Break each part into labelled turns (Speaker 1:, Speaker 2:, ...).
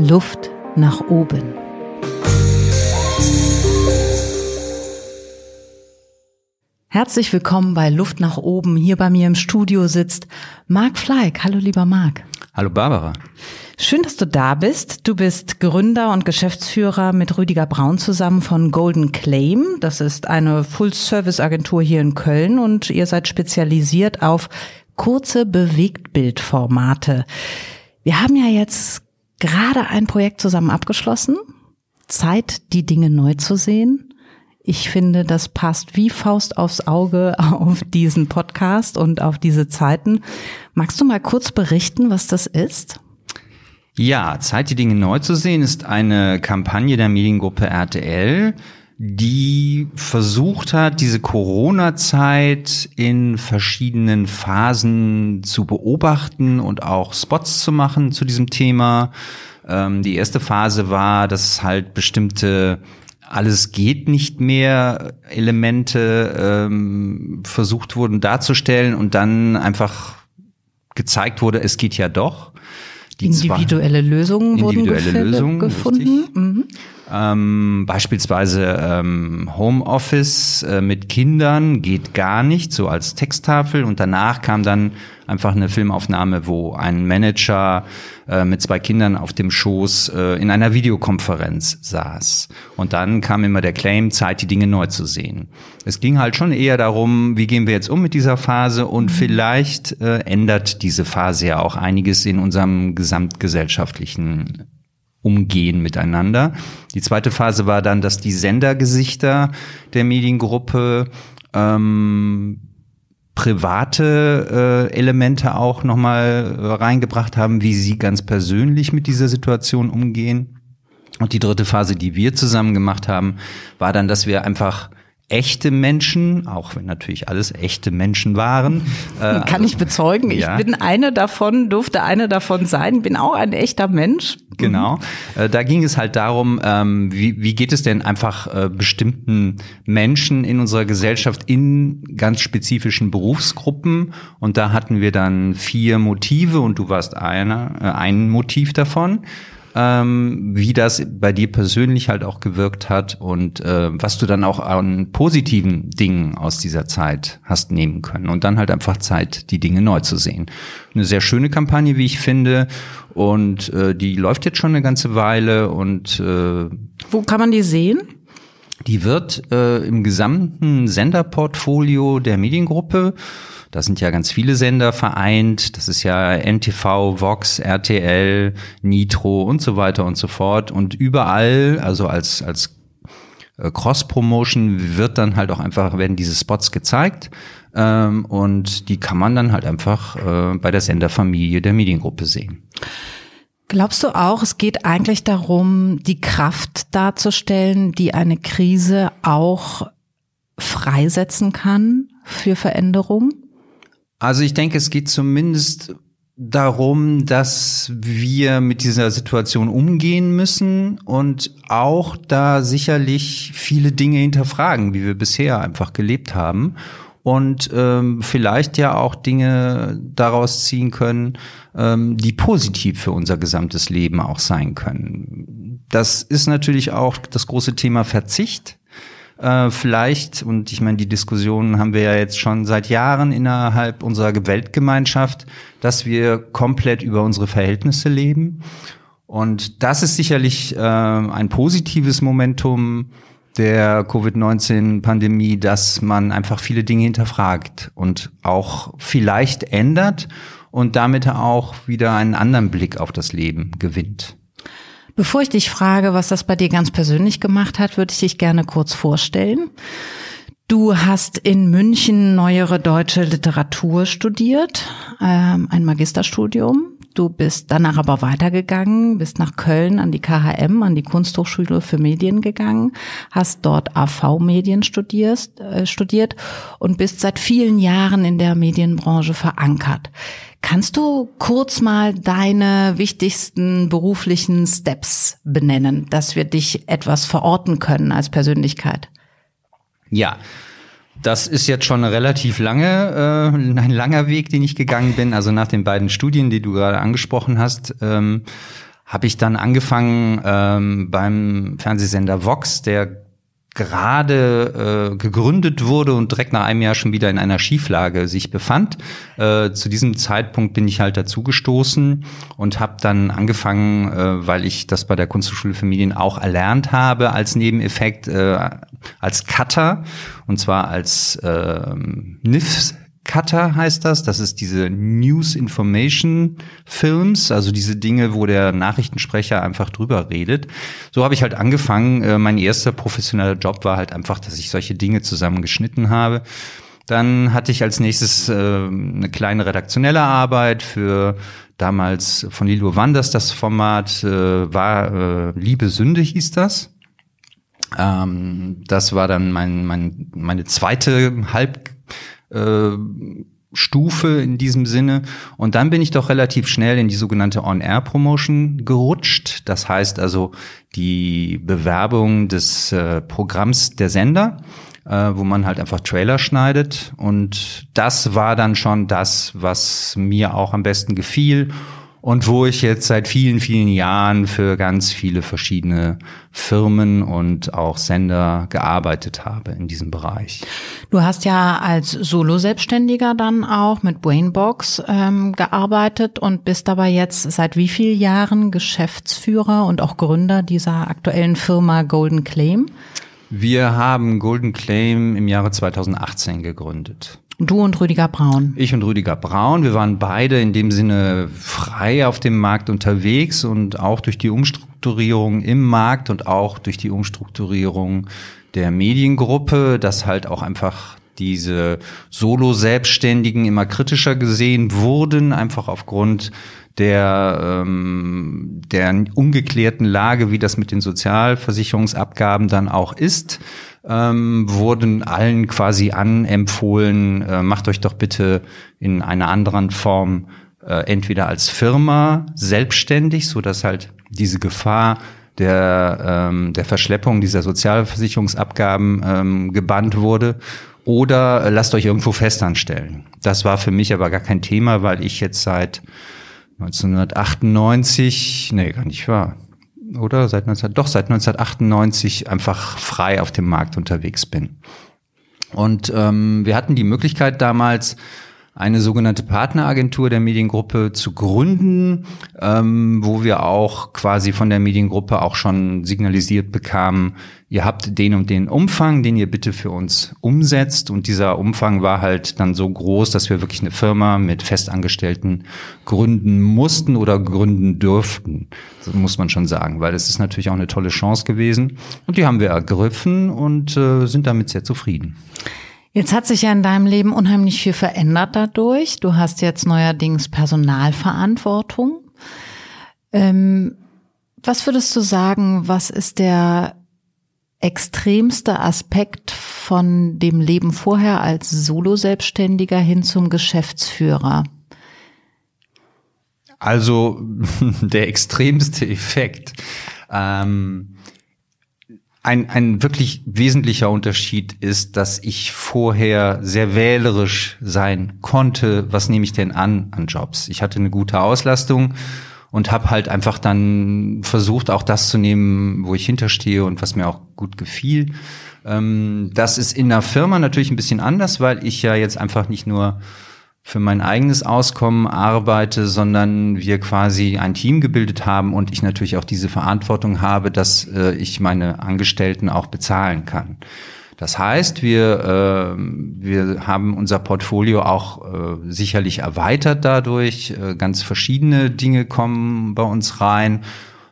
Speaker 1: Luft nach oben. Herzlich willkommen bei Luft nach oben. Hier bei mir im Studio sitzt Marc Fleig. Hallo lieber Marc.
Speaker 2: Hallo Barbara.
Speaker 1: Schön, dass du da bist. Du bist Gründer und Geschäftsführer mit Rüdiger Braun zusammen von Golden Claim. Das ist eine Full-Service-Agentur hier in Köln und ihr seid spezialisiert auf kurze Bewegtbildformate. Wir haben ja jetzt gerade ein Projekt zusammen abgeschlossen. Zeit, die Dinge neu zu sehen. Ich finde, das passt wie Faust aufs Auge auf diesen Podcast und auf diese Zeiten. Magst du mal kurz berichten, was das ist?
Speaker 2: Ja, Zeit, die Dinge neu zu sehen, ist eine Kampagne der Mediengruppe RTL, die versucht hat, diese Corona-Zeit in verschiedenen Phasen zu beobachten und auch Spots zu machen zu diesem Thema. Ähm, die erste Phase war, dass halt bestimmte alles geht nicht mehr Elemente ähm, versucht wurden darzustellen und dann einfach gezeigt wurde, es geht ja doch.
Speaker 1: Die individuelle Lösungen
Speaker 2: individuelle
Speaker 1: wurden
Speaker 2: Lösungen,
Speaker 1: gefunden. Mhm.
Speaker 2: Ähm, beispielsweise ähm, Homeoffice äh, mit Kindern geht gar nicht, so als Texttafel. Und danach kam dann einfach eine Filmaufnahme, wo ein Manager äh, mit zwei Kindern auf dem Schoß äh, in einer Videokonferenz saß. Und dann kam immer der Claim, Zeit, die Dinge neu zu sehen. Es ging halt schon eher darum, wie gehen wir jetzt um mit dieser Phase und mhm. vielleicht äh, ändert diese Phase ja auch einiges in unserem gesamtgesellschaftlichen umgehen miteinander. Die zweite Phase war dann, dass die Sendergesichter der Mediengruppe ähm, private äh, Elemente auch nochmal äh, reingebracht haben, wie sie ganz persönlich mit dieser Situation umgehen. Und die dritte Phase, die wir zusammen gemacht haben, war dann, dass wir einfach echte Menschen, auch wenn natürlich alles echte Menschen waren.
Speaker 1: Äh, Kann ich bezeugen. Ja. Ich bin eine davon, durfte eine davon sein, bin auch ein echter Mensch.
Speaker 2: Genau. Äh, da ging es halt darum, ähm, wie, wie geht es denn einfach äh, bestimmten Menschen in unserer Gesellschaft in ganz spezifischen Berufsgruppen. Und da hatten wir dann vier Motive und du warst einer, äh, ein Motiv davon ähm, wie das bei dir persönlich halt auch gewirkt hat und äh, was du dann auch an positiven Dingen aus dieser Zeit hast nehmen können. Und dann halt einfach Zeit, die Dinge neu zu sehen. Eine sehr schöne Kampagne, wie ich finde. Und äh, die läuft jetzt schon eine ganze Weile und äh,
Speaker 1: Wo kann man die sehen?
Speaker 2: Die wird äh, im gesamten Senderportfolio der Mediengruppe da sind ja ganz viele Sender vereint. Das ist ja NTV, Vox, RTL, Nitro und so weiter und so fort. Und überall, also als, als äh, Cross-Promotion wird dann halt auch einfach, werden diese Spots gezeigt. Ähm, und die kann man dann halt einfach äh, bei der Senderfamilie der Mediengruppe sehen.
Speaker 1: Glaubst du auch, es geht eigentlich darum, die Kraft darzustellen, die eine Krise auch freisetzen kann für Veränderung?
Speaker 2: Also ich denke, es geht zumindest darum, dass wir mit dieser Situation umgehen müssen und auch da sicherlich viele Dinge hinterfragen, wie wir bisher einfach gelebt haben und ähm, vielleicht ja auch Dinge daraus ziehen können, ähm, die positiv für unser gesamtes Leben auch sein können. Das ist natürlich auch das große Thema Verzicht äh, vielleicht, und ich meine, die Diskussionen haben wir ja jetzt schon seit Jahren innerhalb unserer Weltgemeinschaft, dass wir komplett über unsere Verhältnisse leben. Und das ist sicherlich äh, ein positives Momentum der Covid-19-Pandemie, dass man einfach viele Dinge hinterfragt und auch vielleicht ändert und damit auch wieder einen anderen Blick auf das Leben gewinnt.
Speaker 1: Bevor ich dich frage, was das bei dir ganz persönlich gemacht hat, würde ich dich gerne kurz vorstellen. Du hast in München neuere deutsche Literatur studiert, ähm, ein Magisterstudium. Du bist danach aber weitergegangen, bist nach Köln an die KHM, an die Kunsthochschule für Medien gegangen, hast dort AV-Medien studiert, äh, studiert und bist seit vielen Jahren in der Medienbranche verankert. Kannst du kurz mal deine wichtigsten beruflichen Steps benennen, dass wir dich etwas verorten können als Persönlichkeit?
Speaker 2: Ja, das ist jetzt schon eine relativ lange, äh, ein langer Weg, den ich gegangen bin. Also nach den beiden Studien, die du gerade angesprochen hast, ähm, habe ich dann angefangen ähm, beim Fernsehsender Vox, der gerade äh, gegründet wurde und direkt nach einem Jahr schon wieder in einer Schieflage sich befand. Äh, zu diesem Zeitpunkt bin ich halt dazugestoßen und habe dann angefangen, äh, weil ich das bei der Kunsthochschule für Medien auch erlernt habe als Nebeneffekt, äh, als Cutter und zwar als äh, NIFs Cutter heißt das. Das ist diese News Information Films, also diese Dinge, wo der Nachrichtensprecher einfach drüber redet. So habe ich halt angefangen. Äh, mein erster professioneller Job war halt einfach, dass ich solche Dinge zusammengeschnitten habe. Dann hatte ich als nächstes äh, eine kleine redaktionelle Arbeit für damals von Lilo Wanders das Format äh, war äh, Liebe Sünde hieß das. Ähm, das war dann mein, mein, meine zweite halb äh, Stufe in diesem Sinne. Und dann bin ich doch relativ schnell in die sogenannte On-Air-Promotion gerutscht. Das heißt also die Bewerbung des äh, Programms der Sender, äh, wo man halt einfach Trailer schneidet. Und das war dann schon das, was mir auch am besten gefiel und wo ich jetzt seit vielen, vielen Jahren für ganz viele verschiedene Firmen und auch Sender gearbeitet habe in diesem Bereich.
Speaker 1: Du hast ja als Solo-Selbstständiger dann auch mit Brainbox ähm, gearbeitet und bist dabei jetzt seit wie vielen Jahren Geschäftsführer und auch Gründer dieser aktuellen Firma Golden Claim?
Speaker 2: Wir haben Golden Claim im Jahre 2018 gegründet.
Speaker 1: Du und Rüdiger Braun.
Speaker 2: Ich und Rüdiger Braun. Wir waren beide in dem Sinne frei auf dem Markt unterwegs und auch durch die Umstrukturierung im Markt und auch durch die Umstrukturierung der Mediengruppe, dass halt auch einfach diese Solo-Selbstständigen immer kritischer gesehen wurden, einfach aufgrund der, ähm, der ungeklärten Lage, wie das mit den Sozialversicherungsabgaben dann auch ist ähm, wurden allen quasi anempfohlen, äh, macht euch doch bitte in einer anderen Form äh, entweder als Firma selbstständig, so dass halt diese Gefahr der, ähm, der Verschleppung dieser Sozialversicherungsabgaben ähm, gebannt wurde, oder äh, lasst euch irgendwo festanstellen. Das war für mich aber gar kein Thema, weil ich jetzt seit 1998, nee, gar nicht wahr, oder? Seit 19, doch seit 1998 einfach frei auf dem Markt unterwegs bin. Und ähm, wir hatten die Möglichkeit damals, eine sogenannte Partneragentur der Mediengruppe zu gründen, ähm, wo wir auch quasi von der Mediengruppe auch schon signalisiert bekamen, ihr habt den und den Umfang, den ihr bitte für uns umsetzt. Und dieser Umfang war halt dann so groß, dass wir wirklich eine Firma mit Festangestellten gründen mussten oder gründen dürften. Das muss man schon sagen, weil es ist natürlich auch eine tolle Chance gewesen. Und die haben wir ergriffen und äh, sind damit sehr zufrieden.
Speaker 1: Jetzt hat sich ja in deinem Leben unheimlich viel verändert dadurch. Du hast jetzt neuerdings Personalverantwortung. Ähm, was würdest du sagen, was ist der extremste Aspekt von dem Leben vorher als Solo-Selbstständiger hin zum Geschäftsführer?
Speaker 2: Also der extremste Effekt. Ähm, ein, ein wirklich wesentlicher Unterschied ist, dass ich vorher sehr wählerisch sein konnte. Was nehme ich denn an an Jobs? Ich hatte eine gute Auslastung und habe halt einfach dann versucht, auch das zu nehmen, wo ich hinterstehe und was mir auch gut gefiel. Ähm, das ist in der Firma natürlich ein bisschen anders, weil ich ja jetzt einfach nicht nur für mein eigenes Auskommen arbeite, sondern wir quasi ein Team gebildet haben und ich natürlich auch diese Verantwortung habe, dass äh, ich meine Angestellten auch bezahlen kann. Das heißt, wir, äh, wir haben unser Portfolio auch äh, sicherlich erweitert dadurch. Äh, ganz verschiedene Dinge kommen bei uns rein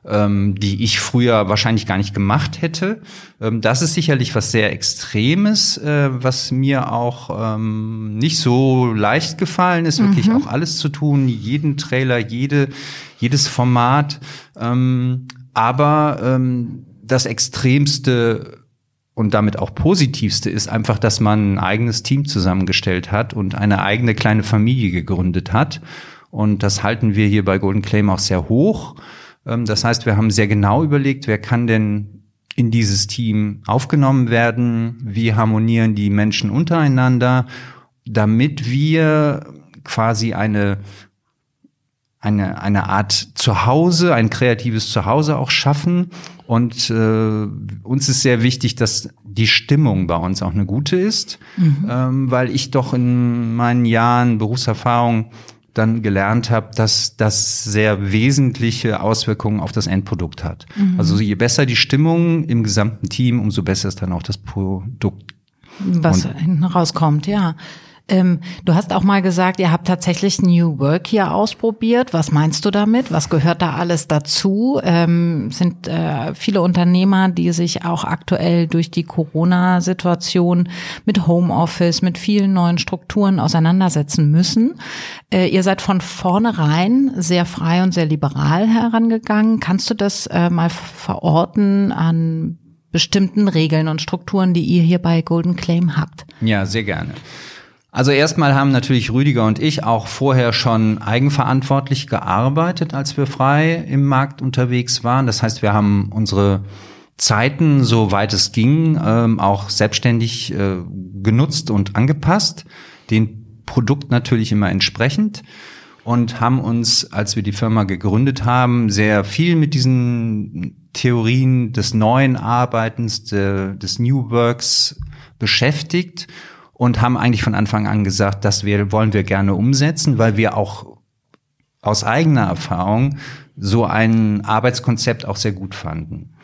Speaker 2: ähm, die ich früher wahrscheinlich gar nicht gemacht hätte. Ähm, das ist sicherlich was sehr Extremes, äh, was mir auch ähm, nicht so leicht gefallen ist, wirklich mhm. auch alles zu tun, jeden Trailer, jede, jedes Format. Ähm, aber ähm, das Extremste und damit auch positivste ist einfach, dass man ein eigenes Team zusammengestellt hat und eine eigene kleine Familie gegründet hat. Und das halten wir hier bei Golden Claim auch sehr hoch. Ähm, das heißt, wir haben sehr genau überlegt, wer kann denn in dieses Team aufgenommen werden, wie harmonieren die Menschen untereinander, damit wir quasi eine eine, eine Art Zuhause, ein kreatives Zuhause auch schaffen. Und äh, uns ist sehr wichtig, dass die Stimmung bei uns auch eine gute ist, mhm. ähm, weil ich doch in meinen Jahren Berufserfahrung dann gelernt habe, dass das sehr wesentliche Auswirkungen auf das Endprodukt hat. Mhm. Also je besser die Stimmung im gesamten Team, umso besser ist dann auch das Produkt.
Speaker 1: Was Und hinten rauskommt, ja. Ähm, du hast auch mal gesagt, ihr habt tatsächlich New Work hier ausprobiert. Was meinst du damit? Was gehört da alles dazu? Ähm, sind äh, viele Unternehmer, die sich auch aktuell durch die Corona-Situation mit Homeoffice, mit vielen neuen Strukturen auseinandersetzen müssen. Äh, ihr seid von vornherein sehr frei und sehr liberal herangegangen. Kannst du das äh, mal verorten an bestimmten Regeln und Strukturen, die ihr hier bei Golden Claim habt?
Speaker 2: Ja, sehr gerne. Also erstmal haben natürlich Rüdiger und ich auch vorher schon eigenverantwortlich gearbeitet, als wir frei im Markt unterwegs waren. Das heißt, wir haben unsere Zeiten, soweit es ging, ähm, auch selbstständig äh, genutzt und angepasst. Den Produkt natürlich immer entsprechend und haben uns, als wir die Firma gegründet haben, sehr viel mit diesen Theorien des neuen Arbeitens, des New Works beschäftigt und haben eigentlich von Anfang an gesagt, das wir, wollen wir gerne umsetzen, weil wir auch aus eigener Erfahrung so ein Arbeitskonzept auch sehr gut fanden.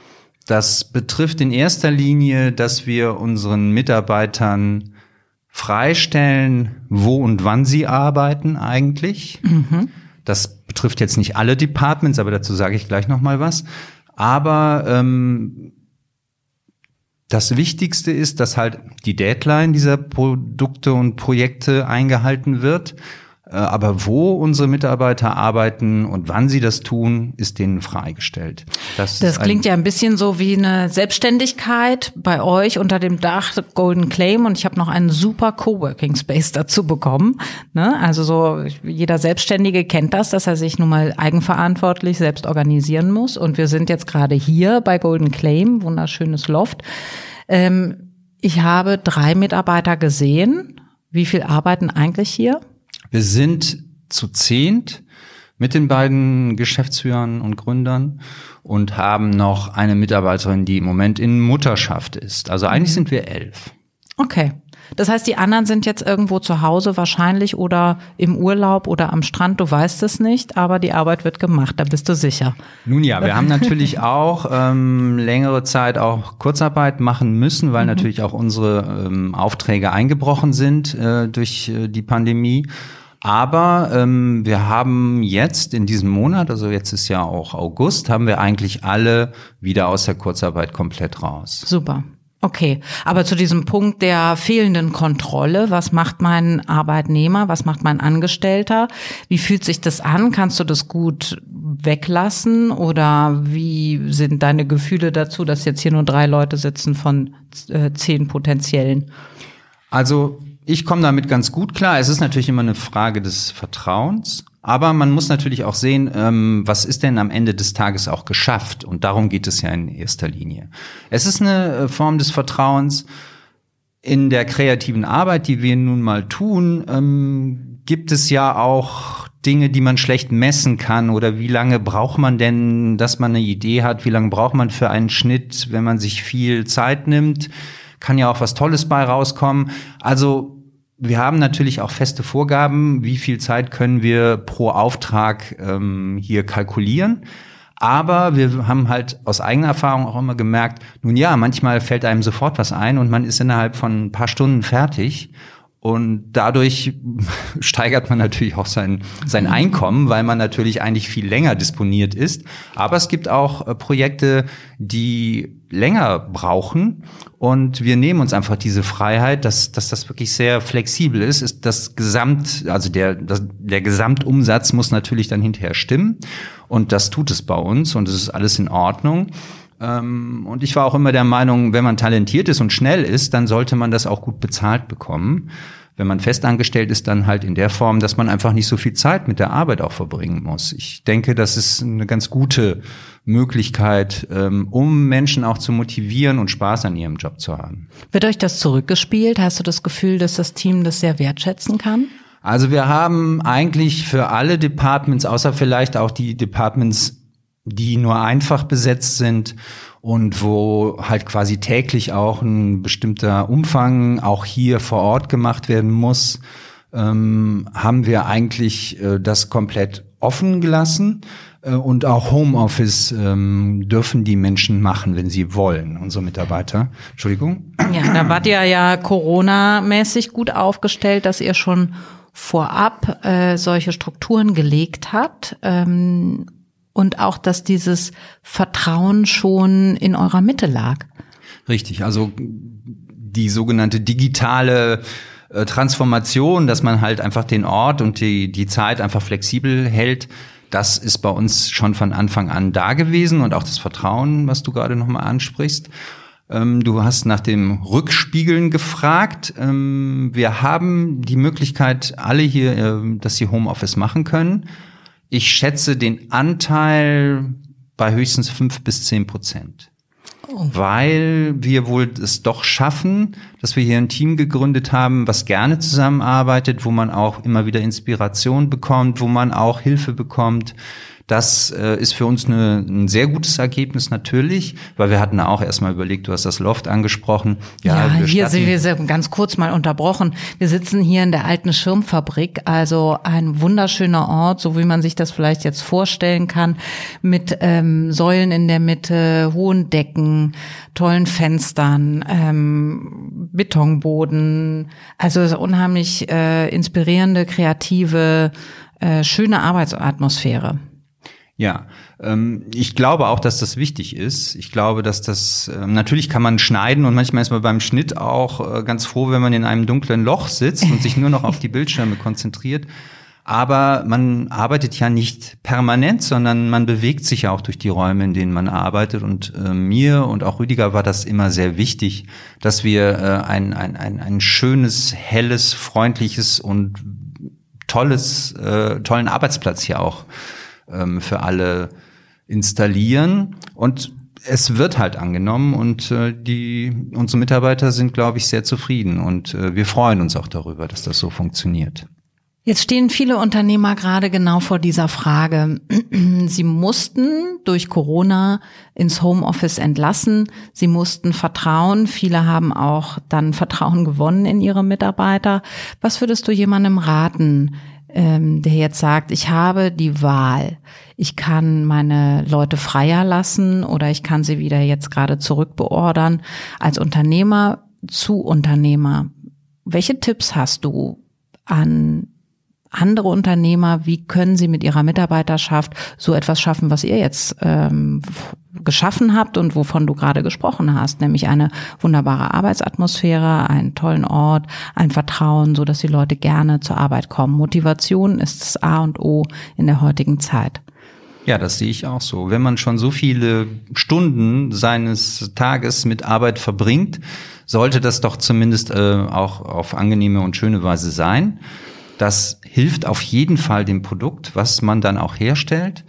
Speaker 2: Das betrifft in erster Linie, dass wir unseren Mitarbeitern freistellen, wo und wann sie arbeiten eigentlich. Mhm. Das betrifft jetzt nicht alle Departments, aber dazu sage ich gleich noch mal was. Aber ähm, das Wichtigste ist, dass halt die Deadline dieser Produkte und Projekte eingehalten wird. Äh, aber wo unsere Mitarbeiter arbeiten und wann sie das tun, ist denen freigestellt.
Speaker 1: Das, das klingt ja ein bisschen so wie eine Selbstständigkeit bei euch unter dem Dach Golden Claim und ich habe noch einen super Coworking Space dazu bekommen. Ne? Also so jeder Selbstständige kennt das, dass er sich nun mal eigenverantwortlich selbst organisieren muss. Und wir sind jetzt gerade hier bei Golden Claim, wunderschönes Loft. Ähm, ich habe drei Mitarbeiter gesehen. Wie viel arbeiten eigentlich hier?
Speaker 2: Wir sind zu zehnt mit den beiden Geschäftsführern und Gründern und haben noch eine Mitarbeiterin, die im Moment in Mutterschaft ist. Also eigentlich mhm. sind wir elf.
Speaker 1: Okay. Das heißt, die anderen sind jetzt irgendwo zu Hause wahrscheinlich oder im Urlaub oder am Strand, du weißt es nicht, aber die Arbeit wird gemacht, da bist du sicher.
Speaker 2: Nun ja, wir haben natürlich auch ähm, längere Zeit auch Kurzarbeit machen müssen, weil mhm. natürlich auch unsere ähm, Aufträge eingebrochen sind äh, durch äh, die Pandemie. Aber ähm, wir haben jetzt in diesem Monat, also jetzt ist ja auch August, haben wir eigentlich alle wieder aus der Kurzarbeit komplett raus.
Speaker 1: Super. Okay, aber zu diesem Punkt der fehlenden Kontrolle, was macht mein Arbeitnehmer, was macht mein Angestellter, wie fühlt sich das an? Kannst du das gut weglassen oder wie sind deine Gefühle dazu, dass jetzt hier nur drei Leute sitzen von äh, zehn potenziellen?
Speaker 2: Also ich komme damit ganz gut klar. Es ist natürlich immer eine Frage des Vertrauens. Aber man muss natürlich auch sehen, ähm, was ist denn am Ende des Tages auch geschafft? Und darum geht es ja in erster Linie. Es ist eine äh, Form des Vertrauens. In der kreativen Arbeit, die wir nun mal tun, ähm, gibt es ja auch Dinge, die man schlecht messen kann oder wie lange braucht man denn, dass man eine Idee hat, wie lange braucht man für einen Schnitt, wenn man sich viel Zeit nimmt, kann ja auch was Tolles bei rauskommen. Also wir haben natürlich auch feste Vorgaben, wie viel Zeit können wir pro Auftrag ähm, hier kalkulieren. Aber wir haben halt aus eigener Erfahrung auch immer gemerkt, nun ja, manchmal fällt einem sofort was ein und man ist innerhalb von ein paar Stunden fertig. Und dadurch steigert man natürlich auch sein, sein Einkommen, weil man natürlich eigentlich viel länger disponiert ist. Aber es gibt auch äh, Projekte, die länger brauchen. Und wir nehmen uns einfach diese Freiheit, dass, dass das wirklich sehr flexibel ist. ist das Gesamt, also der, das, der Gesamtumsatz muss natürlich dann hinterher stimmen. Und das tut es bei uns und es ist alles in Ordnung. Ähm, und ich war auch immer der Meinung, wenn man talentiert ist und schnell ist, dann sollte man das auch gut bezahlt bekommen. Wenn man festangestellt ist, dann halt in der Form, dass man einfach nicht so viel Zeit mit der Arbeit auch verbringen muss. Ich denke, das ist eine ganz gute Möglichkeit, ähm, um Menschen auch zu motivieren und Spaß an ihrem Job zu haben.
Speaker 1: Wird euch das zurückgespielt? Hast du das Gefühl, dass das Team das sehr wertschätzen kann?
Speaker 2: Also wir haben eigentlich für alle Departments, außer vielleicht auch die Departments, die nur einfach besetzt sind und wo halt quasi täglich auch ein bestimmter Umfang auch hier vor Ort gemacht werden muss, ähm, haben wir eigentlich äh, das komplett offen gelassen. Äh, und auch Homeoffice ähm, dürfen die Menschen machen, wenn sie wollen, unsere Mitarbeiter. Entschuldigung.
Speaker 1: Ja, da wart ihr ja Corona-mäßig gut aufgestellt, dass ihr schon vorab äh, solche Strukturen gelegt habt. Ähm, und auch, dass dieses Vertrauen schon in eurer Mitte lag.
Speaker 2: Richtig, also die sogenannte digitale äh, Transformation, dass man halt einfach den Ort und die, die Zeit einfach flexibel hält, das ist bei uns schon von Anfang an da gewesen und auch das Vertrauen, was du gerade nochmal ansprichst. Ähm, du hast nach dem Rückspiegeln gefragt. Ähm, wir haben die Möglichkeit, alle hier, äh, dass sie Homeoffice machen können. Ich schätze den Anteil bei höchstens fünf bis zehn Prozent. Oh. Weil wir wohl es doch schaffen, dass wir hier ein Team gegründet haben, was gerne zusammenarbeitet, wo man auch immer wieder Inspiration bekommt, wo man auch Hilfe bekommt, das äh, ist für uns eine, ein sehr gutes Ergebnis natürlich, weil wir hatten auch erstmal überlegt, du hast das Loft angesprochen.
Speaker 1: Ja, ja hier sind wir ganz kurz mal unterbrochen. Wir sitzen hier in der alten Schirmfabrik, also ein wunderschöner Ort, so wie man sich das vielleicht jetzt vorstellen kann, mit ähm, Säulen in der Mitte, hohen Decken, tollen Fenstern, ähm, Betonboden. Also unheimlich äh, inspirierende, kreative, äh, schöne Arbeitsatmosphäre.
Speaker 2: Ja, ähm, ich glaube auch, dass das wichtig ist. Ich glaube, dass das ähm, natürlich kann man schneiden und manchmal ist man beim Schnitt auch äh, ganz froh, wenn man in einem dunklen Loch sitzt und sich nur noch auf die Bildschirme konzentriert. Aber man arbeitet ja nicht permanent, sondern man bewegt sich ja auch durch die Räume, in denen man arbeitet. Und äh, mir und auch Rüdiger war das immer sehr wichtig, dass wir äh, ein, ein, ein, ein schönes, helles, freundliches und tolles, äh, tollen Arbeitsplatz hier auch ähm, für alle installieren und es wird halt angenommen und äh, die unsere Mitarbeiter sind, glaube ich, sehr zufrieden und äh, wir freuen uns auch darüber, dass das so funktioniert.
Speaker 1: Jetzt stehen viele Unternehmer gerade genau vor dieser Frage. Sie mussten durch Corona ins Homeoffice entlassen. Sie mussten Vertrauen. Viele haben auch dann Vertrauen gewonnen in ihre Mitarbeiter. Was würdest du jemandem raten, ähm, der jetzt sagt, ich habe die Wahl. Ich kann meine Leute freier lassen oder ich kann sie wieder jetzt gerade zurückbeordern. Als Unternehmer zu Unternehmer. Welche Tipps hast du an andere Unternehmer, wie können sie mit ihrer Mitarbeiterschaft so etwas schaffen, was ihr jetzt ähm, geschaffen habt und wovon du gerade gesprochen hast, nämlich eine wunderbare Arbeitsatmosphäre, einen tollen Ort, ein Vertrauen, so dass die Leute gerne zur Arbeit kommen. Motivation ist das A und O in der heutigen Zeit.
Speaker 2: Ja, das sehe ich auch so. Wenn man schon so viele Stunden seines Tages mit Arbeit verbringt, sollte das doch zumindest äh, auch auf angenehme und schöne Weise sein. Das hilft auf jeden Fall dem Produkt, was man dann auch herstellt.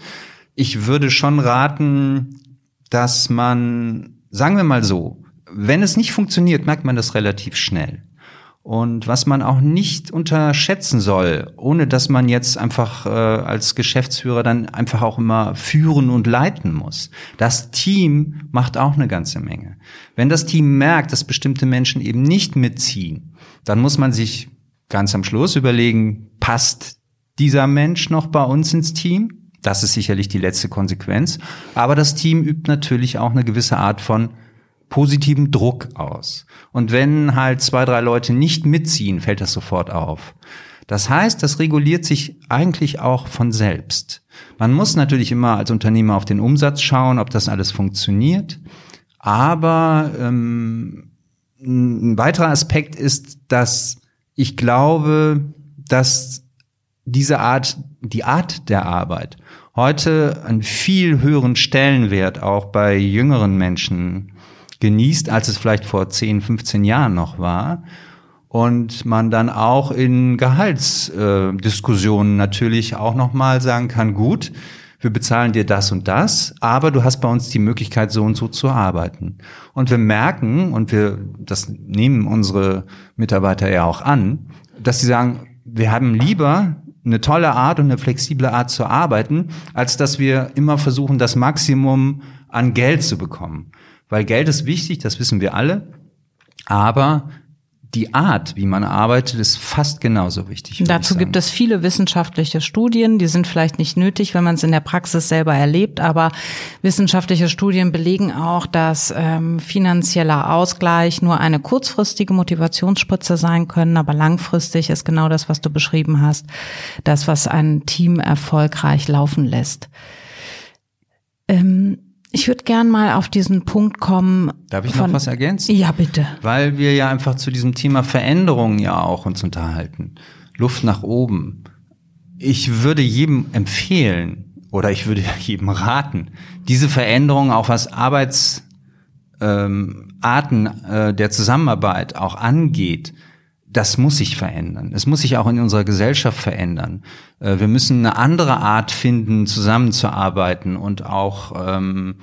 Speaker 2: Ich würde schon raten, dass man, sagen wir mal so, wenn es nicht funktioniert, merkt man das relativ schnell. Und was man auch nicht unterschätzen soll, ohne dass man jetzt einfach äh, als Geschäftsführer dann einfach auch immer führen und leiten muss. Das Team macht auch eine ganze Menge. Wenn das Team merkt, dass bestimmte Menschen eben nicht mitziehen, dann muss man sich ganz am Schluss überlegen, passt dieser Mensch noch bei uns ins Team? Das ist sicherlich die letzte Konsequenz. Aber das Team übt natürlich auch eine gewisse Art von positiven Druck aus. Und wenn halt zwei, drei Leute nicht mitziehen, fällt das sofort auf. Das heißt, das reguliert sich eigentlich auch von selbst. Man muss natürlich immer als Unternehmer auf den Umsatz schauen, ob das alles funktioniert. Aber ähm, ein weiterer Aspekt ist, dass ich glaube, dass diese Art, die Art der Arbeit heute einen viel höheren Stellenwert auch bei jüngeren Menschen genießt, als es vielleicht vor 10, 15 Jahren noch war. Und man dann auch in Gehaltsdiskussionen äh, natürlich auch nochmal sagen kann, gut, wir bezahlen dir das und das, aber du hast bei uns die Möglichkeit, so und so zu arbeiten. Und wir merken, und wir, das nehmen unsere Mitarbeiter ja auch an, dass sie sagen, wir haben lieber eine tolle Art und eine flexible Art zu arbeiten, als dass wir immer versuchen, das Maximum an Geld zu bekommen. Weil Geld ist wichtig, das wissen wir alle. Aber die Art, wie man arbeitet, ist fast genauso wichtig.
Speaker 1: Dazu gibt es viele wissenschaftliche Studien, die sind vielleicht nicht nötig, wenn man es in der Praxis selber erlebt, aber wissenschaftliche Studien belegen auch, dass ähm, finanzieller Ausgleich nur eine kurzfristige Motivationsspritze sein können, aber langfristig ist genau das, was du beschrieben hast, das, was ein Team erfolgreich laufen lässt. Ähm, ich würde gern mal auf diesen Punkt kommen.
Speaker 2: Darf ich von, noch was ergänzen?
Speaker 1: Ja, bitte.
Speaker 2: Weil wir ja einfach zu diesem Thema Veränderungen ja auch uns unterhalten. Luft nach oben. Ich würde jedem empfehlen oder ich würde jedem raten, diese Veränderungen auch was Arbeitsarten ähm, äh, der Zusammenarbeit auch angeht, das muss sich verändern. Es muss sich auch in unserer Gesellschaft verändern. Äh, wir müssen eine andere Art finden, zusammenzuarbeiten und auch ähm,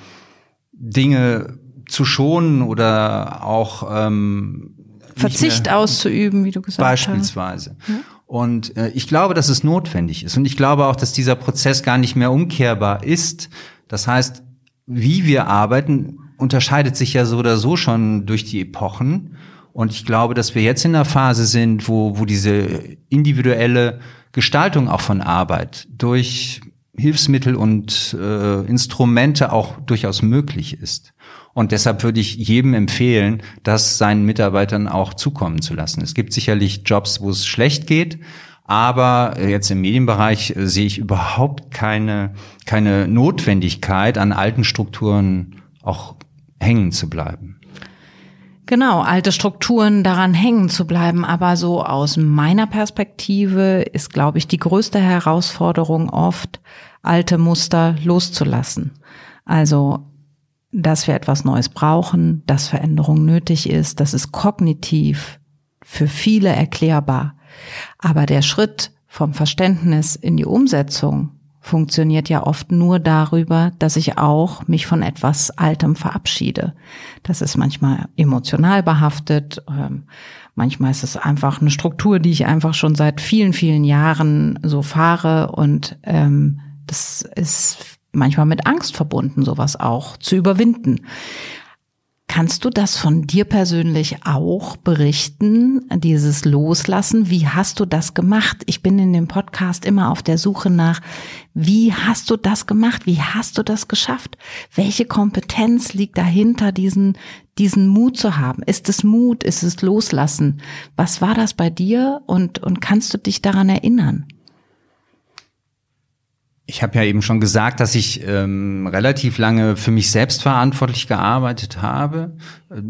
Speaker 2: Dinge zu schonen oder auch ähm,
Speaker 1: Verzicht auszuüben, wie du gesagt
Speaker 2: beispielsweise. hast. Beispielsweise. Und äh, ich glaube, dass es notwendig ist. Und ich glaube auch, dass dieser Prozess gar nicht mehr umkehrbar ist. Das heißt, wie wir arbeiten, unterscheidet sich ja so oder so schon durch die Epochen. Und ich glaube, dass wir jetzt in einer Phase sind, wo, wo diese individuelle Gestaltung auch von Arbeit durch Hilfsmittel und äh, Instrumente auch durchaus möglich ist. Und deshalb würde ich jedem empfehlen, das seinen Mitarbeitern auch zukommen zu lassen. Es gibt sicherlich Jobs, wo es schlecht geht, aber jetzt im Medienbereich äh, sehe ich überhaupt keine, keine Notwendigkeit, an alten Strukturen auch hängen zu bleiben.
Speaker 1: Genau, alte Strukturen daran hängen zu bleiben. Aber so aus meiner Perspektive ist, glaube ich, die größte Herausforderung oft, alte Muster loszulassen. Also, dass wir etwas Neues brauchen, dass Veränderung nötig ist, das ist kognitiv für viele erklärbar. Aber der Schritt vom Verständnis in die Umsetzung funktioniert ja oft nur darüber, dass ich auch mich von etwas Altem verabschiede. Das ist manchmal emotional behaftet, ähm, manchmal ist es einfach eine Struktur, die ich einfach schon seit vielen, vielen Jahren so fahre und ähm, das ist manchmal mit Angst verbunden, sowas auch zu überwinden. Kannst du das von dir persönlich auch berichten, dieses Loslassen? Wie hast du das gemacht? Ich bin in dem Podcast immer auf der Suche nach, wie hast du das gemacht? Wie hast du das geschafft? Welche Kompetenz liegt dahinter, diesen, diesen Mut zu haben? Ist es Mut? Ist es Loslassen? Was war das bei dir und, und kannst du dich daran erinnern?
Speaker 2: Ich habe ja eben schon gesagt, dass ich ähm, relativ lange für mich selbst verantwortlich gearbeitet habe,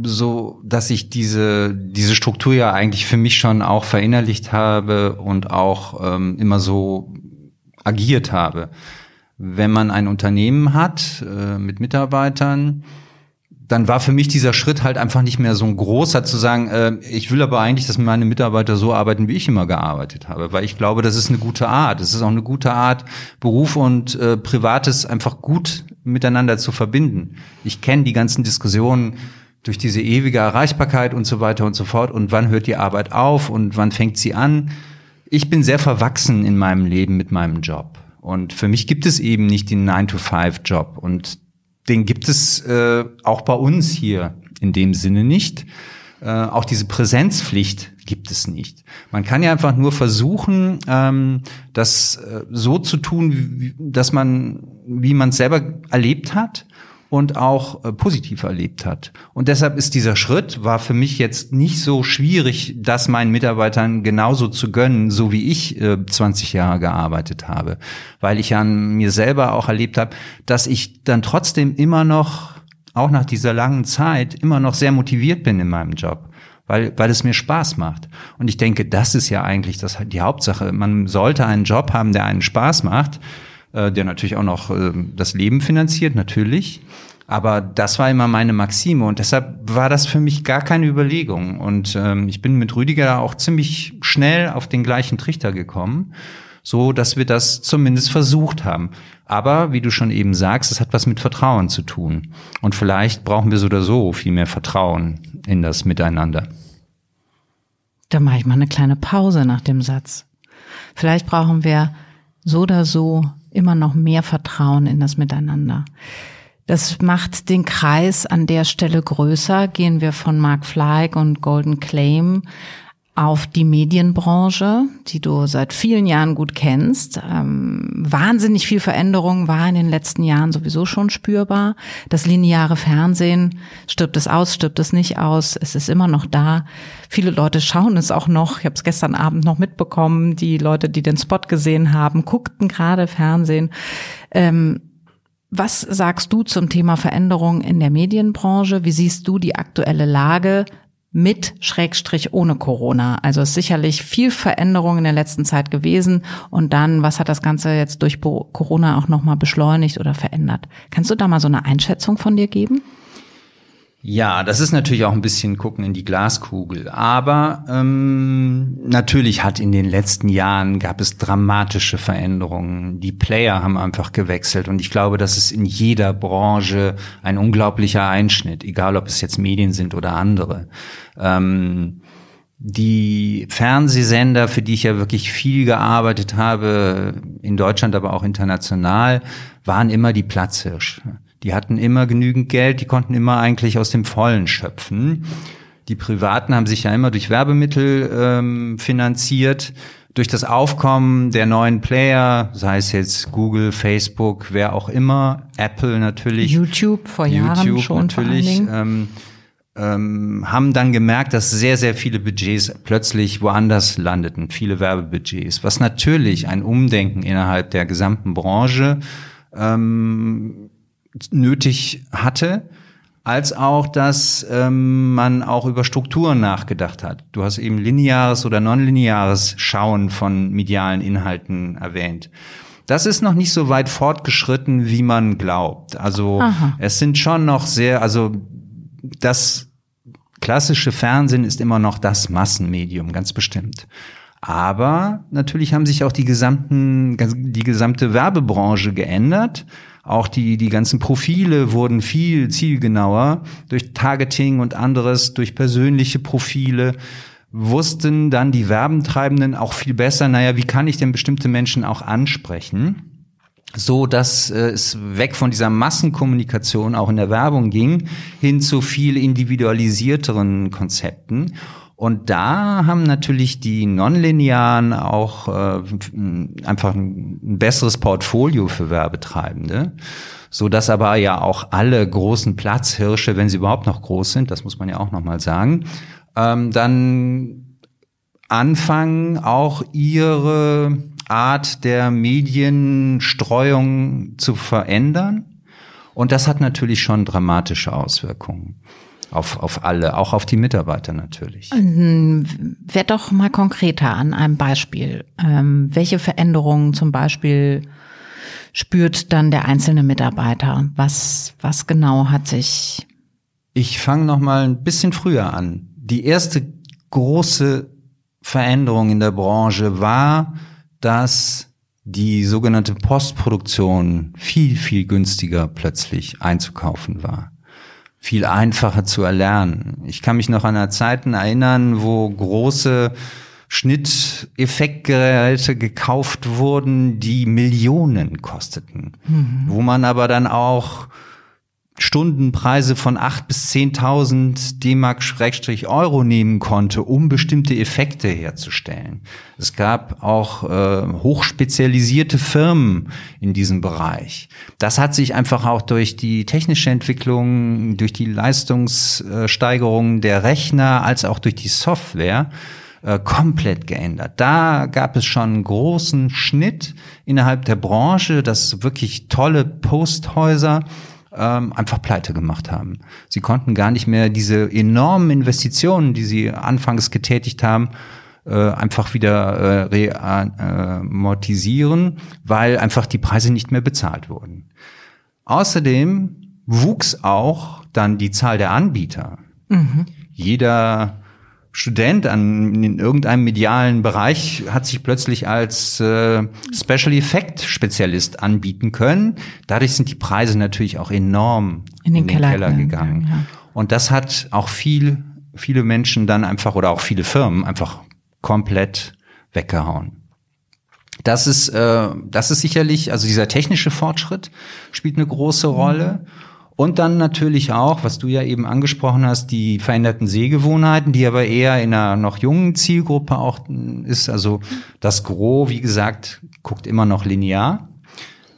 Speaker 2: so dass ich diese diese Struktur ja eigentlich für mich schon auch verinnerlicht habe und auch ähm, immer so agiert habe. Wenn man ein Unternehmen hat äh, mit Mitarbeitern, dann war für mich dieser Schritt halt einfach nicht mehr so ein großer zu sagen, äh, ich will aber eigentlich, dass meine Mitarbeiter so arbeiten, wie ich immer gearbeitet habe, weil ich glaube, das ist eine gute Art. Es ist auch eine gute Art, Beruf und äh, Privates einfach gut miteinander zu verbinden. Ich kenne die ganzen Diskussionen durch diese ewige Erreichbarkeit und so weiter und so fort und wann hört die Arbeit auf und wann fängt sie an. Ich bin sehr verwachsen in meinem Leben mit meinem Job. Und für mich gibt es eben nicht den 9-to-5-Job. Und den gibt es äh, auch bei uns hier in dem Sinne nicht. Äh, auch diese Präsenzpflicht gibt es nicht. Man kann ja einfach nur versuchen, ähm, das äh, so zu tun, wie, dass man, wie man es selber erlebt hat und auch äh, positiv erlebt hat. Und deshalb ist dieser Schritt, war für mich jetzt nicht so schwierig, das meinen Mitarbeitern genauso zu gönnen, so wie ich äh, 20 Jahre gearbeitet habe. Weil ich an mir selber auch erlebt habe, dass ich dann trotzdem immer noch, auch nach dieser langen Zeit, immer noch sehr motiviert bin in meinem Job weil, weil es mir Spaß macht. Und ich denke, das ist ja eigentlich das, die Hauptsache. Man sollte einen Job haben, der einen Spaß macht äh, der natürlich auch noch äh, das Leben finanziert, natürlich. Aber das war immer meine Maxime und deshalb war das für mich gar keine Überlegung. Und ähm, ich bin mit Rüdiger auch ziemlich schnell auf den gleichen Trichter gekommen, so dass wir das zumindest versucht haben. Aber wie du schon eben sagst, es hat was mit Vertrauen zu tun. Und vielleicht brauchen wir so oder so viel mehr Vertrauen in das Miteinander.
Speaker 1: Da mache ich mal eine kleine Pause nach dem Satz. Vielleicht brauchen wir so oder so immer noch mehr Vertrauen in das Miteinander. Das macht den Kreis an der Stelle größer. Gehen wir von Mark Fleig und Golden Claim auf die Medienbranche, die du seit vielen Jahren gut kennst. Ähm, wahnsinnig viel Veränderung war in den letzten Jahren sowieso schon spürbar. Das lineare Fernsehen, stirbt es aus, stirbt es nicht aus, es ist immer noch da. Viele Leute schauen es auch noch. Ich habe es gestern Abend noch mitbekommen. Die Leute, die den Spot gesehen haben, guckten gerade Fernsehen. Ähm, was sagst du zum Thema Veränderung in der Medienbranche? Wie siehst du die aktuelle Lage? mit Schrägstrich ohne Corona. Also ist sicherlich viel Veränderung in der letzten Zeit gewesen. Und dann, was hat das Ganze jetzt durch Corona auch nochmal beschleunigt oder verändert? Kannst du da mal so eine Einschätzung von dir geben?
Speaker 2: Ja, das ist natürlich auch ein bisschen gucken in die Glaskugel. Aber ähm, natürlich hat in den letzten Jahren gab es dramatische Veränderungen. Die Player haben einfach gewechselt und ich glaube, das ist in jeder Branche ein unglaublicher Einschnitt, egal ob es jetzt Medien sind oder andere. Ähm, die Fernsehsender, für die ich ja wirklich viel gearbeitet habe, in Deutschland, aber auch international, waren immer die Platzhirsche. Die hatten immer genügend Geld, die konnten immer eigentlich aus dem Vollen schöpfen. Die Privaten haben sich ja immer durch Werbemittel ähm, finanziert. Durch das Aufkommen der neuen Player, sei es jetzt Google, Facebook, wer auch immer, Apple natürlich.
Speaker 1: YouTube vor Jahren YouTube schon
Speaker 2: natürlich. Ähm, ähm, haben dann gemerkt, dass sehr, sehr viele Budgets plötzlich woanders landeten, viele Werbebudgets, was natürlich ein Umdenken innerhalb der gesamten Branche ähm, nötig hatte, als auch, dass ähm, man auch über Strukturen nachgedacht hat. Du hast eben lineares oder nonlineares Schauen von medialen Inhalten erwähnt. Das ist noch nicht so weit fortgeschritten, wie man glaubt. Also Aha. es sind schon noch sehr, also das klassische Fernsehen ist immer noch das Massenmedium, ganz bestimmt. Aber natürlich haben sich auch die gesamten, die gesamte Werbebranche geändert. Auch die, die ganzen Profile wurden viel zielgenauer durch Targeting und anderes, durch persönliche Profile wussten dann die Werbentreibenden auch viel besser, naja, wie kann ich denn bestimmte Menschen auch ansprechen? so dass äh, es weg von dieser Massenkommunikation auch in der Werbung ging hin zu viel individualisierteren Konzepten und da haben natürlich die Nonlinearen auch äh, einfach ein besseres Portfolio für Werbetreibende, so dass aber ja auch alle großen Platzhirsche, wenn sie überhaupt noch groß sind, das muss man ja auch noch mal sagen, ähm, dann anfangen auch ihre Art der Medienstreuung zu verändern. Und das hat natürlich schon dramatische Auswirkungen auf, auf alle, auch auf die Mitarbeiter natürlich.
Speaker 1: Ähm, werd doch mal konkreter an einem Beispiel. Ähm, welche Veränderungen zum Beispiel spürt dann der einzelne Mitarbeiter? Was, was genau hat sich?
Speaker 2: Ich fange noch mal ein bisschen früher an. Die erste große Veränderung in der Branche war, dass die sogenannte Postproduktion viel, viel günstiger plötzlich einzukaufen war viel einfacher zu erlernen. Ich kann mich noch an Zeiten erinnern, wo große Schnitteffektgeräte gekauft wurden, die Millionen kosteten, mhm. wo man aber dann auch Stundenpreise von acht bis zehntausend D-Mark Schrägstrich Euro nehmen konnte, um bestimmte Effekte herzustellen. Es gab auch äh, hochspezialisierte Firmen in diesem Bereich. Das hat sich einfach auch durch die technische Entwicklung, durch die Leistungssteigerung der Rechner als auch durch die Software äh, komplett geändert. Da gab es schon einen großen Schnitt innerhalb der Branche, dass wirklich tolle Posthäuser ähm, einfach pleite gemacht haben. Sie konnten gar nicht mehr diese enormen Investitionen, die sie anfangs getätigt haben, äh, einfach wieder äh, reamortisieren, weil einfach die Preise nicht mehr bezahlt wurden. Außerdem wuchs auch dann die Zahl der Anbieter. Mhm. Jeder Student an, in irgendeinem medialen Bereich hat sich plötzlich als äh, Special Effect Spezialist anbieten können. Dadurch sind die Preise natürlich auch enorm
Speaker 1: in den, in den Keller, Keller,
Speaker 2: gegangen. Ja. Und das hat auch viel, viele Menschen dann einfach oder auch viele Firmen einfach komplett weggehauen. Das ist, äh, das ist sicherlich, also dieser technische Fortschritt spielt eine große Rolle. Und dann natürlich auch, was du ja eben angesprochen hast, die veränderten Sehgewohnheiten, die aber eher in einer noch jungen Zielgruppe auch ist. Also das Gros, wie gesagt, guckt immer noch linear.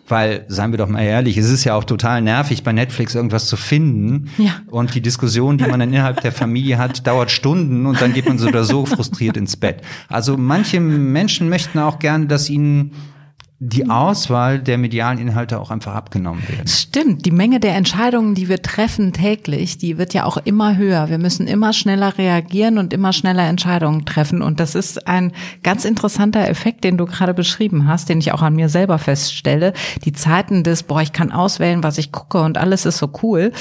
Speaker 2: Weil, seien wir doch mal ehrlich, es ist ja auch total nervig, bei Netflix irgendwas zu finden.
Speaker 1: Ja.
Speaker 2: Und die Diskussion, die man dann innerhalb der Familie hat, dauert Stunden und dann geht man so oder so frustriert ins Bett. Also manche Menschen möchten auch gerne, dass ihnen die Auswahl der medialen Inhalte auch einfach abgenommen werden.
Speaker 1: Stimmt, die Menge der Entscheidungen, die wir treffen täglich, die wird ja auch immer höher. Wir müssen immer schneller reagieren und immer schneller Entscheidungen treffen. Und das ist ein ganz interessanter Effekt, den du gerade beschrieben hast, den ich auch an mir selber feststelle. Die Zeiten des, boah, ich kann auswählen, was ich gucke und alles ist so cool,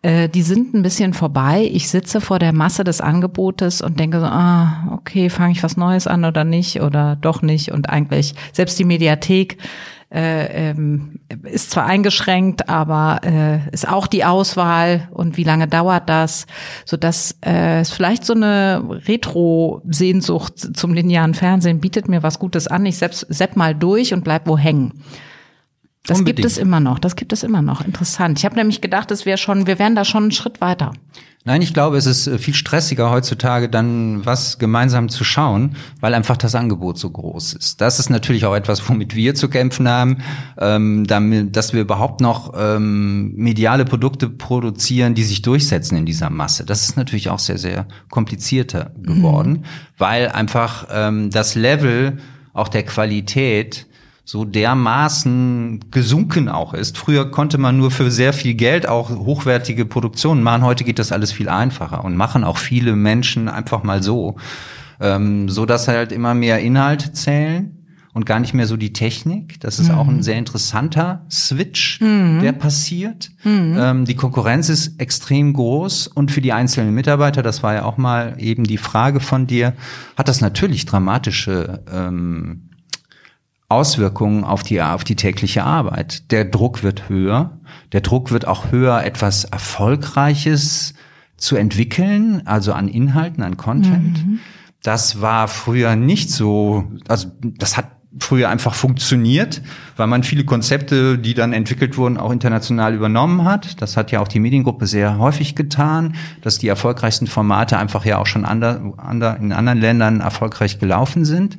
Speaker 1: äh, die sind ein bisschen vorbei. Ich sitze vor der Masse des Angebotes und denke so, ah, okay, fange ich was Neues an oder nicht oder doch nicht. Und eigentlich selbst die Mediathek äh, ähm, ist zwar eingeschränkt, aber äh, ist auch die Auswahl und wie lange dauert das, so dass äh, es vielleicht so eine Retro-Sehnsucht zum linearen Fernsehen bietet mir was Gutes an. Ich sepp, sepp mal durch und bleib wo hängen. Das
Speaker 2: Unbedingt.
Speaker 1: gibt es immer noch. Das gibt es immer noch. Interessant. Ich habe nämlich gedacht, es wäre schon, wir wären da schon einen Schritt weiter.
Speaker 2: Nein, ich glaube, es ist äh, viel stressiger heutzutage dann was gemeinsam zu schauen, weil einfach das Angebot so groß ist. Das ist natürlich auch etwas, womit wir zu kämpfen haben, ähm, damit, dass wir überhaupt noch ähm, mediale Produkte produzieren, die sich durchsetzen in dieser Masse. Das ist natürlich auch sehr, sehr komplizierter geworden, mhm. weil einfach ähm, das Level auch der Qualität so dermaßen gesunken auch ist. Früher konnte man nur für sehr viel Geld auch hochwertige Produktionen machen. Heute geht das alles viel einfacher und machen auch viele Menschen einfach mal so, ähm, so dass halt immer mehr Inhalte zählen und gar nicht mehr so die Technik. Das ist mhm. auch ein sehr interessanter Switch, mhm. der passiert. Mhm. Ähm, die Konkurrenz ist extrem groß und für die einzelnen Mitarbeiter, das war ja auch mal eben die Frage von dir, hat das natürlich dramatische ähm, Auswirkungen auf die, auf die tägliche Arbeit. Der Druck wird höher. Der Druck wird auch höher, etwas Erfolgreiches zu entwickeln, also an Inhalten, an Content. Mhm. Das war früher nicht so, also das hat früher einfach funktioniert, weil man viele Konzepte, die dann entwickelt wurden, auch international übernommen hat. Das hat ja auch die Mediengruppe sehr häufig getan, dass die erfolgreichsten Formate einfach ja auch schon ander, ander, in anderen Ländern erfolgreich gelaufen sind.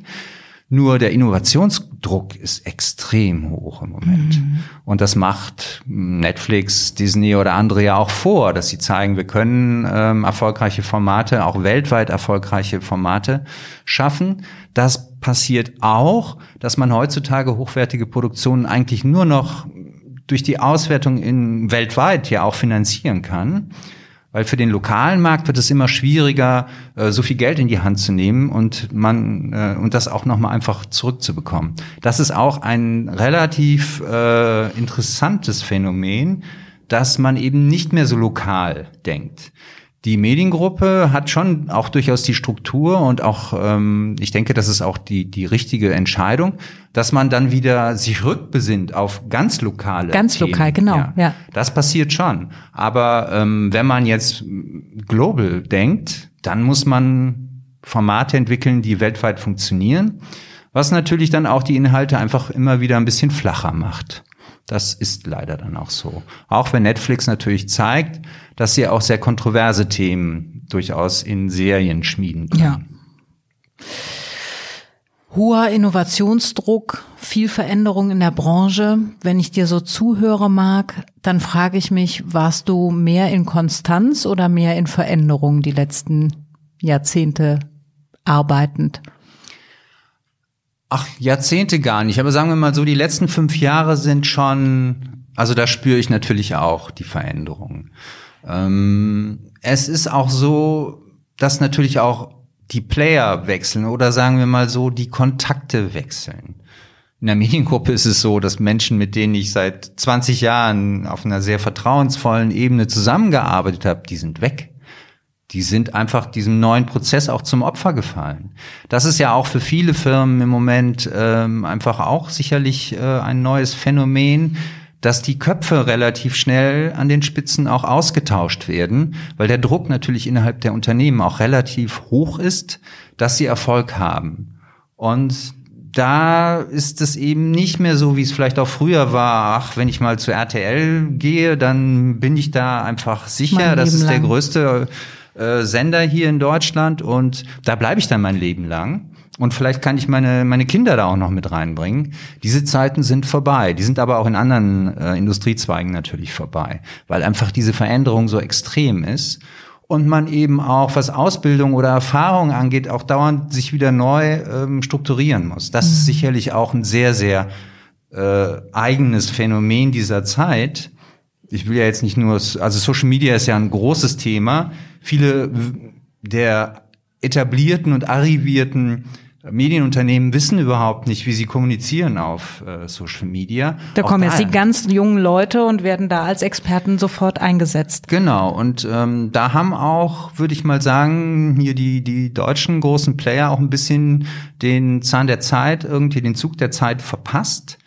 Speaker 2: Nur der Innovationsdruck ist extrem hoch im Moment. Mhm. Und das macht Netflix, Disney oder andere ja auch vor, dass sie zeigen, wir können ähm, erfolgreiche Formate, auch weltweit erfolgreiche Formate schaffen. Das passiert auch, dass man heutzutage hochwertige Produktionen eigentlich nur noch durch die Auswertung in weltweit ja auch finanzieren kann. Weil für den lokalen Markt wird es immer schwieriger, äh, so viel Geld in die Hand zu nehmen und man äh, und das auch nochmal einfach zurückzubekommen. Das ist auch ein relativ äh, interessantes Phänomen, dass man eben nicht mehr so lokal denkt. Die Mediengruppe hat schon auch durchaus die Struktur und auch, ähm, ich denke, das ist auch die, die richtige Entscheidung, dass man dann wieder sich rückbesinnt auf ganz lokale.
Speaker 1: Ganz Themen. lokal, genau. Ja. ja.
Speaker 2: Das passiert schon. Aber ähm, wenn man jetzt global denkt, dann muss man Formate entwickeln, die weltweit funktionieren, was natürlich dann auch die Inhalte einfach immer wieder ein bisschen flacher macht. Das ist leider dann auch so. Auch wenn Netflix natürlich zeigt, dass sie auch sehr kontroverse Themen durchaus in Serien schmieden können.
Speaker 1: Ja. Hoher Innovationsdruck, viel Veränderung in der Branche. Wenn ich dir so zuhöre, mag, dann frage ich mich, warst du mehr in Konstanz oder mehr in Veränderung die letzten Jahrzehnte arbeitend?
Speaker 2: Ach, Jahrzehnte gar nicht. Aber sagen wir mal so, die letzten fünf Jahre sind schon, also da spüre ich natürlich auch die Veränderungen. Ähm, es ist auch so, dass natürlich auch die Player wechseln oder sagen wir mal so, die Kontakte wechseln. In der Mediengruppe ist es so, dass Menschen, mit denen ich seit 20 Jahren auf einer sehr vertrauensvollen Ebene zusammengearbeitet habe, die sind weg die sind einfach diesem neuen Prozess auch zum Opfer gefallen. Das ist ja auch für viele Firmen im Moment ähm, einfach auch sicherlich äh, ein neues Phänomen, dass die Köpfe relativ schnell an den Spitzen auch ausgetauscht werden, weil der Druck natürlich innerhalb der Unternehmen auch relativ hoch ist, dass sie Erfolg haben. Und da ist es eben nicht mehr so, wie es vielleicht auch früher war. Ach, wenn ich mal zu RTL gehe, dann bin ich da einfach sicher. Das ist der größte äh, Sender hier in Deutschland und da bleibe ich dann mein Leben lang. Und vielleicht kann ich meine, meine Kinder da auch noch mit reinbringen. Diese Zeiten sind vorbei. Die sind aber auch in anderen äh, Industriezweigen natürlich vorbei, weil einfach diese Veränderung so extrem ist und man eben auch, was Ausbildung oder Erfahrung angeht, auch dauernd sich wieder neu ähm, strukturieren muss. Das mhm. ist sicherlich auch ein sehr, sehr äh, eigenes Phänomen dieser Zeit. Ich will ja jetzt nicht nur, also Social Media ist ja ein großes Thema. Viele der etablierten und arrivierten Medienunternehmen wissen überhaupt nicht, wie sie kommunizieren auf äh, Social Media.
Speaker 1: Da kommen jetzt die ganz jungen Leute und werden da als Experten sofort eingesetzt.
Speaker 2: Genau, und ähm, da haben auch, würde ich mal sagen, hier die, die deutschen großen Player auch ein bisschen den Zahn der Zeit, irgendwie den Zug der Zeit verpasst.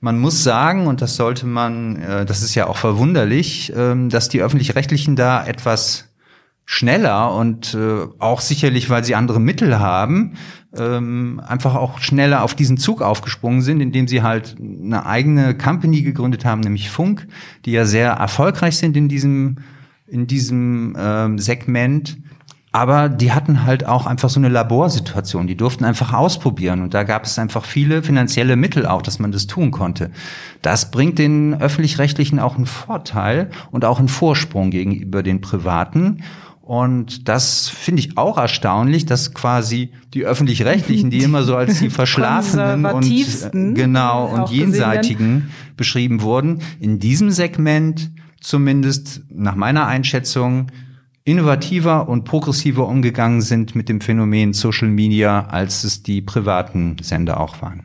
Speaker 2: Man muss sagen, und das sollte man, äh, das ist ja auch verwunderlich, äh, dass die öffentlich-rechtlichen da etwas schneller und äh, auch sicherlich, weil sie andere Mittel haben, ähm, einfach auch schneller auf diesen Zug aufgesprungen sind, indem sie halt eine eigene Company gegründet haben, nämlich Funk, die ja sehr erfolgreich sind in diesem in diesem ähm, Segment. Aber die hatten halt auch einfach so eine Laborsituation. Die durften einfach ausprobieren. Und da gab es einfach viele finanzielle Mittel auch, dass man das tun konnte. Das bringt den öffentlich-rechtlichen auch einen Vorteil und auch einen Vorsprung gegenüber den privaten. Und das finde ich auch erstaunlich, dass quasi die öffentlich-rechtlichen, die immer so als die verschlafenen und äh, genau und jenseitigen beschrieben wurden, in diesem Segment zumindest nach meiner Einschätzung innovativer und progressiver umgegangen sind mit dem Phänomen Social Media, als es die privaten Sender auch waren.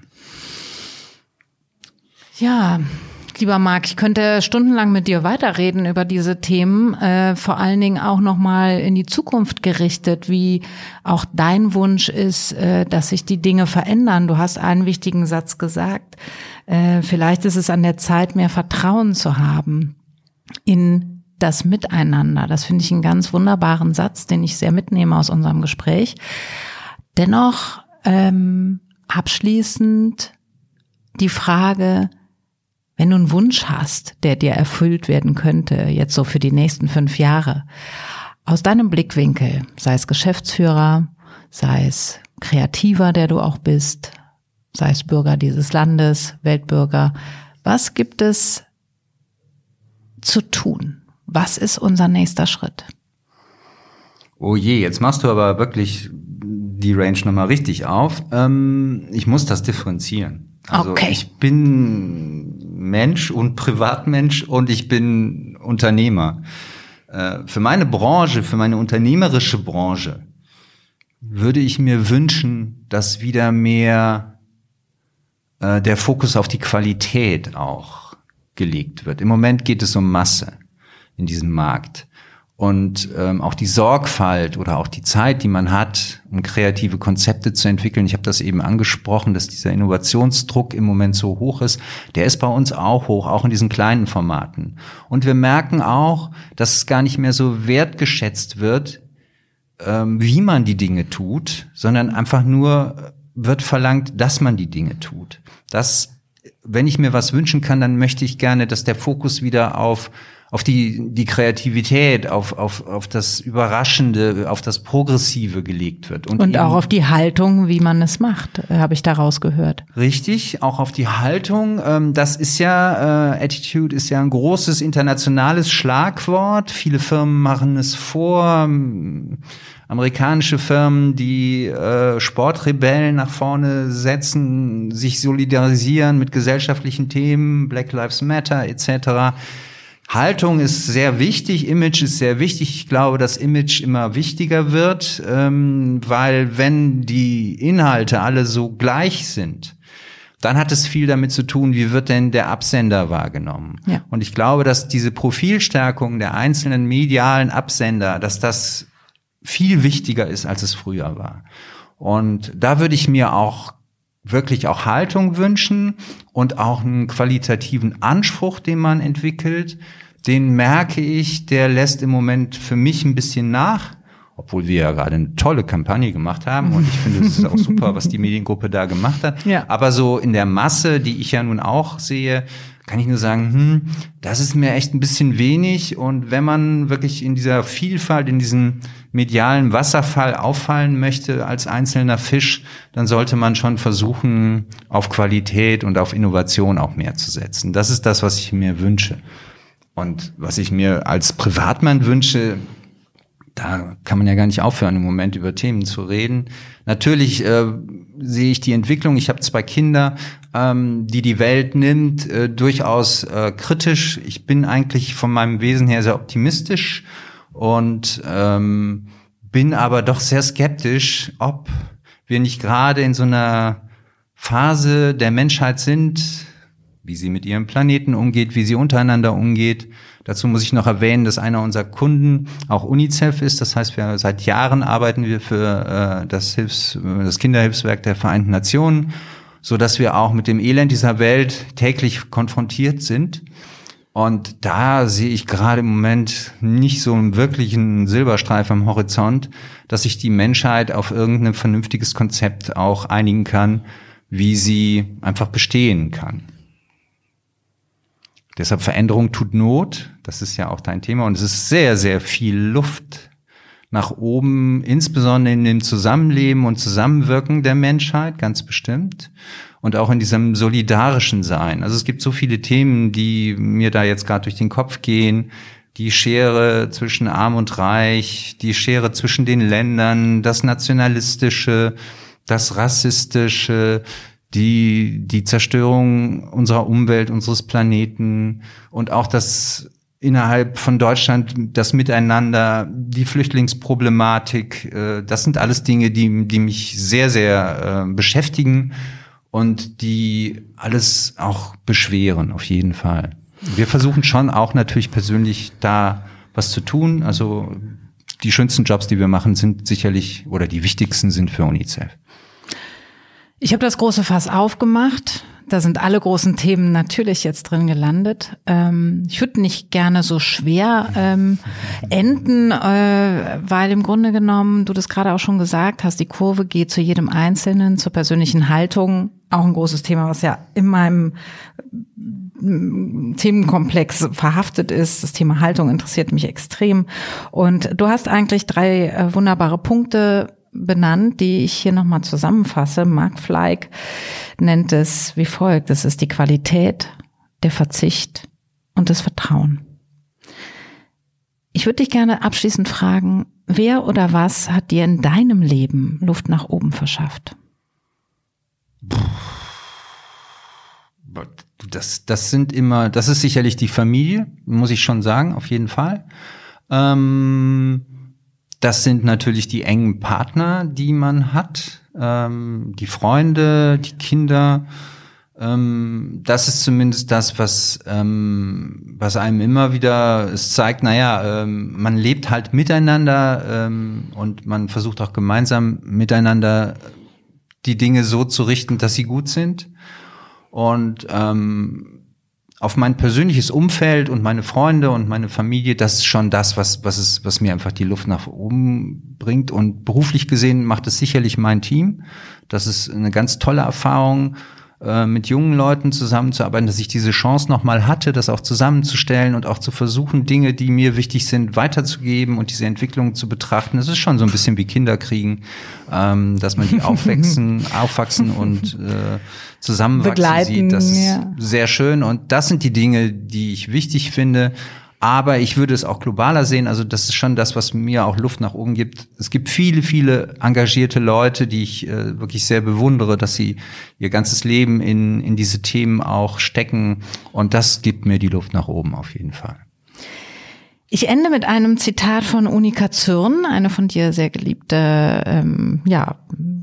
Speaker 1: Ja, Lieber Marc, ich könnte stundenlang mit dir weiterreden über diese Themen, äh, vor allen Dingen auch nochmal in die Zukunft gerichtet, wie auch dein Wunsch ist, äh, dass sich die Dinge verändern. Du hast einen wichtigen Satz gesagt. Äh, vielleicht ist es an der Zeit, mehr Vertrauen zu haben in das Miteinander. Das finde ich einen ganz wunderbaren Satz, den ich sehr mitnehme aus unserem Gespräch. Dennoch ähm, abschließend die Frage, wenn du einen Wunsch hast, der dir erfüllt werden könnte, jetzt so für die nächsten fünf Jahre, aus deinem Blickwinkel, sei es Geschäftsführer, sei es Kreativer, der du auch bist, sei es Bürger dieses Landes, Weltbürger, was gibt es zu tun? Was ist unser nächster Schritt?
Speaker 2: Oh je, jetzt machst du aber wirklich die Range nochmal richtig auf. Ähm, ich muss das differenzieren. Also okay. ich bin Mensch und Privatmensch und ich bin Unternehmer. Äh, für meine Branche, für meine unternehmerische Branche, würde ich mir wünschen, dass wieder mehr äh, der Fokus auf die Qualität auch gelegt wird. Im Moment geht es um Masse in diesem Markt und ähm, auch die Sorgfalt oder auch die Zeit, die man hat, um kreative Konzepte zu entwickeln. Ich habe das eben angesprochen, dass dieser Innovationsdruck im Moment so hoch ist. Der ist bei uns auch hoch, auch in diesen kleinen Formaten. Und wir merken auch, dass es gar nicht mehr so wertgeschätzt wird, ähm, wie man die Dinge tut, sondern einfach nur wird verlangt, dass man die Dinge tut. Das, wenn ich mir was wünschen kann, dann möchte ich gerne, dass der Fokus wieder auf auf die, die Kreativität, auf, auf, auf das Überraschende, auf das Progressive gelegt wird.
Speaker 1: Und, Und auch auf die Haltung, wie man es macht, äh, habe ich daraus gehört.
Speaker 2: Richtig, auch auf die Haltung. Ähm, das ist ja, äh, Attitude ist ja ein großes internationales Schlagwort. Viele Firmen machen es vor ähm, amerikanische Firmen, die äh, Sportrebellen nach vorne setzen, sich solidarisieren mit gesellschaftlichen Themen, Black Lives Matter etc. Haltung ist sehr wichtig, Image ist sehr wichtig. Ich glaube, dass Image immer wichtiger wird, ähm, weil wenn die Inhalte alle so gleich sind, dann hat es viel damit zu tun, wie wird denn der Absender wahrgenommen. Ja. Und ich glaube, dass diese Profilstärkung der einzelnen medialen Absender, dass das viel wichtiger ist, als es früher war. Und da würde ich mir auch wirklich auch Haltung wünschen und auch einen qualitativen Anspruch, den man entwickelt. Den merke ich, der lässt im Moment für mich ein bisschen nach. obwohl wir ja gerade eine tolle Kampagne gemacht haben und ich finde, es ist auch super, was die Mediengruppe da gemacht hat. Ja. Aber so in der Masse, die ich ja nun auch sehe, kann ich nur sagen, hm, das ist mir echt ein bisschen wenig. Und wenn man wirklich in dieser Vielfalt, in diesem medialen Wasserfall auffallen möchte als einzelner Fisch, dann sollte man schon versuchen, auf Qualität und auf Innovation auch mehr zu setzen. Das ist das, was ich mir wünsche. Und was ich mir als Privatmann wünsche, da kann man ja gar nicht aufhören, im Moment über Themen zu reden. Natürlich äh, sehe ich die Entwicklung. Ich habe zwei Kinder, ähm, die die Welt nimmt, äh, durchaus äh, kritisch. Ich bin eigentlich von meinem Wesen her sehr optimistisch und ähm, bin aber doch sehr skeptisch, ob wir nicht gerade in so einer Phase der Menschheit sind, wie sie mit ihrem Planeten umgeht, wie sie untereinander umgeht. Dazu muss ich noch erwähnen, dass einer unserer Kunden auch UNICEF ist. Das heißt, wir seit Jahren arbeiten wir für äh, das, Hilfs-, das Kinderhilfswerk der Vereinten Nationen, so dass wir auch mit dem Elend dieser Welt täglich konfrontiert sind. Und da sehe ich gerade im Moment nicht so einen wirklichen Silberstreif am Horizont, dass sich die Menschheit auf irgendein vernünftiges Konzept auch einigen kann, wie sie einfach bestehen kann. Deshalb Veränderung tut Not. Das ist ja auch dein Thema. Und es ist sehr, sehr viel Luft nach oben, insbesondere in dem Zusammenleben und Zusammenwirken der Menschheit, ganz bestimmt. Und auch in diesem solidarischen Sein. Also es gibt so viele Themen, die mir da jetzt gerade durch den Kopf gehen. Die Schere zwischen Arm und Reich, die Schere zwischen den Ländern, das Nationalistische, das Rassistische, die, die Zerstörung unserer Umwelt, unseres Planeten und auch das innerhalb von Deutschland, das Miteinander, die Flüchtlingsproblematik, äh, das sind alles Dinge, die, die mich sehr, sehr äh, beschäftigen und die alles auch beschweren, auf jeden Fall. Wir versuchen schon auch natürlich persönlich da was zu tun. Also die schönsten Jobs, die wir machen, sind sicherlich oder die wichtigsten sind für UNICEF.
Speaker 1: Ich habe das große Fass aufgemacht. Da sind alle großen Themen natürlich jetzt drin gelandet. Ähm, ich würde nicht gerne so schwer ähm, enden, äh, weil im Grunde genommen, du das gerade auch schon gesagt hast, die Kurve geht zu jedem Einzelnen, zur persönlichen Haltung. Auch ein großes Thema, was ja in meinem mm, Themenkomplex verhaftet ist. Das Thema Haltung interessiert mich extrem. Und du hast eigentlich drei äh, wunderbare Punkte benannt, die ich hier nochmal zusammenfasse. Mark Fleig nennt es wie folgt. Das ist die Qualität, der Verzicht und das Vertrauen. Ich würde dich gerne abschließend fragen, wer oder was hat dir in deinem Leben Luft nach oben verschafft?
Speaker 2: Das, das sind immer, das ist sicherlich die Familie, muss ich schon sagen, auf jeden Fall. Ähm, das sind natürlich die engen Partner, die man hat, ähm, die Freunde, die Kinder. Ähm, das ist zumindest das, was, ähm, was einem immer wieder es zeigt, naja, ähm, man lebt halt miteinander ähm, und man versucht auch gemeinsam miteinander die Dinge so zu richten, dass sie gut sind. Und ähm, auf mein persönliches Umfeld und meine Freunde und meine Familie, das ist schon das, was, was, es, was mir einfach die Luft nach oben bringt. Und beruflich gesehen macht es sicherlich mein Team. Das ist eine ganz tolle Erfahrung, äh, mit jungen Leuten zusammenzuarbeiten, dass ich diese Chance nochmal hatte, das auch zusammenzustellen und auch zu versuchen, Dinge, die mir wichtig sind, weiterzugeben und diese Entwicklung zu betrachten. Das ist schon so ein bisschen wie Kinderkriegen, ähm, dass man die aufwachsen, aufwachsen und äh, zusammenwachsen Begleiten, sieht. Das ist ja. sehr schön. Und das sind die Dinge, die ich wichtig finde. Aber ich würde es auch globaler sehen. Also das ist schon das, was mir auch Luft nach oben gibt. Es gibt viele, viele engagierte Leute, die ich äh, wirklich sehr bewundere, dass sie ihr ganzes Leben in, in diese Themen auch stecken. Und das gibt mir die Luft nach oben auf jeden Fall.
Speaker 1: Ich ende mit einem Zitat von Unika Zürn, eine von dir sehr geliebte ähm, ja,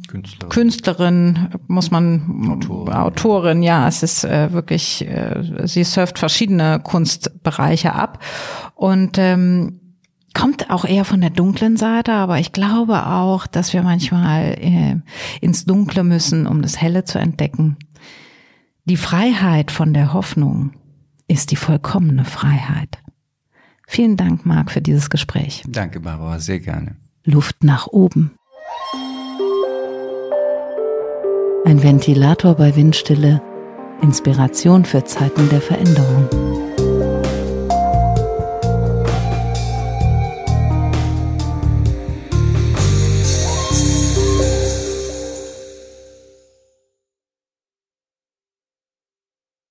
Speaker 1: Künstlerin. Künstlerin, muss man Autorin, Autorin ja, es ist äh, wirklich, äh, sie surft verschiedene Kunstbereiche ab und ähm, kommt auch eher von der dunklen Seite, aber ich glaube auch, dass wir manchmal äh, ins Dunkle müssen, um das Helle zu entdecken. Die Freiheit von der Hoffnung ist die vollkommene Freiheit. Vielen Dank, Marc, für dieses Gespräch.
Speaker 2: Danke, Barbara, sehr gerne.
Speaker 1: Luft nach oben. Ein Ventilator bei Windstille, Inspiration für Zeiten der Veränderung.